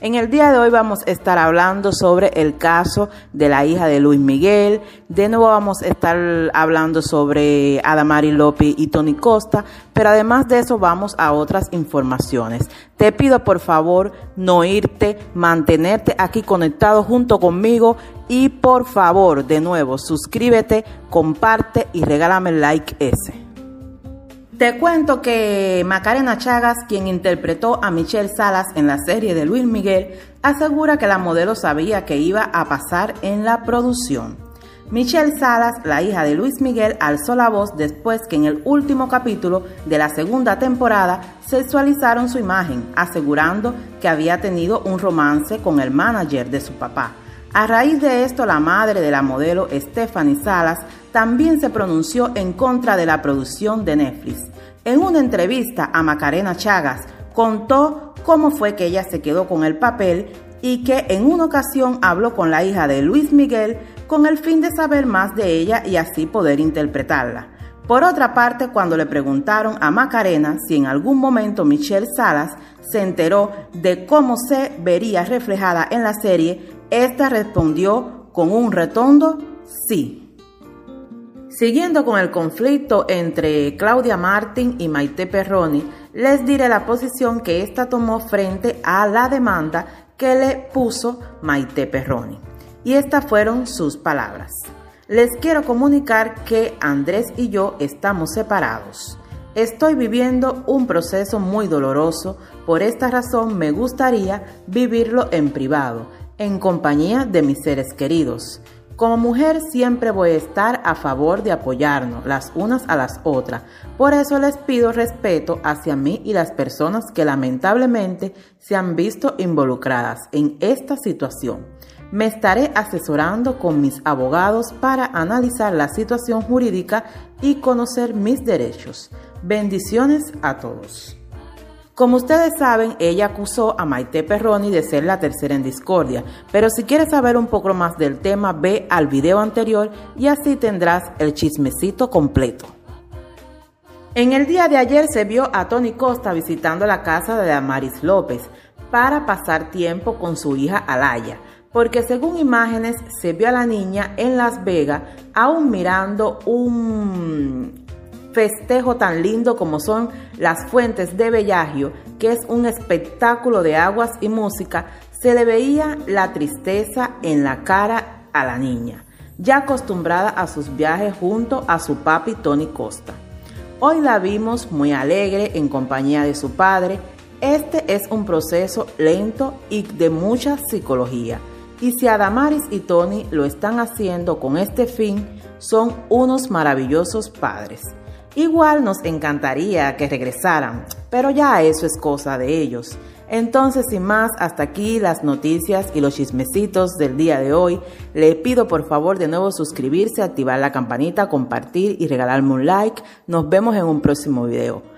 En el día de hoy vamos a estar hablando sobre el caso de la hija de Luis Miguel. De nuevo vamos a estar hablando sobre Adamari López y Tony Costa, pero además de eso vamos a otras informaciones. Te pido por favor no irte, mantenerte aquí conectado junto conmigo y por favor de nuevo suscríbete, comparte y regálame like ese. Te cuento que Macarena Chagas, quien interpretó a Michelle Salas en la serie de Luis Miguel, asegura que la modelo sabía que iba a pasar en la producción. Michelle Salas, la hija de Luis Miguel, alzó la voz después que en el último capítulo de la segunda temporada sexualizaron su imagen, asegurando que había tenido un romance con el manager de su papá. A raíz de esto, la madre de la modelo Stephanie Salas también se pronunció en contra de la producción de Netflix. En una entrevista a Macarena Chagas, contó cómo fue que ella se quedó con el papel y que en una ocasión habló con la hija de Luis Miguel con el fin de saber más de ella y así poder interpretarla. Por otra parte, cuando le preguntaron a Macarena si en algún momento Michelle Salas se enteró de cómo se vería reflejada en la serie, esta respondió con un retondo sí. Siguiendo con el conflicto entre Claudia Martín y Maite Perroni, les diré la posición que ésta tomó frente a la demanda que le puso Maite Perroni. Y estas fueron sus palabras. Les quiero comunicar que Andrés y yo estamos separados. Estoy viviendo un proceso muy doloroso, por esta razón me gustaría vivirlo en privado, en compañía de mis seres queridos. Como mujer siempre voy a estar a favor de apoyarnos las unas a las otras. Por eso les pido respeto hacia mí y las personas que lamentablemente se han visto involucradas en esta situación. Me estaré asesorando con mis abogados para analizar la situación jurídica y conocer mis derechos. Bendiciones a todos. Como ustedes saben, ella acusó a Maite Perroni de ser la tercera en discordia, pero si quieres saber un poco más del tema, ve al video anterior y así tendrás el chismecito completo. En el día de ayer se vio a Tony Costa visitando la casa de Amaris López para pasar tiempo con su hija Alaya, porque según imágenes se vio a la niña en Las Vegas aún mirando un festejo tan lindo como son las fuentes de Bellagio, que es un espectáculo de aguas y música, se le veía la tristeza en la cara a la niña, ya acostumbrada a sus viajes junto a su papi Tony Costa. Hoy la vimos muy alegre en compañía de su padre. Este es un proceso lento y de mucha psicología. Y si Adamaris y Tony lo están haciendo con este fin, son unos maravillosos padres. Igual nos encantaría que regresaran, pero ya eso es cosa de ellos. Entonces, sin más, hasta aquí las noticias y los chismecitos del día de hoy. Le pido por favor de nuevo suscribirse, activar la campanita, compartir y regalarme un like. Nos vemos en un próximo video.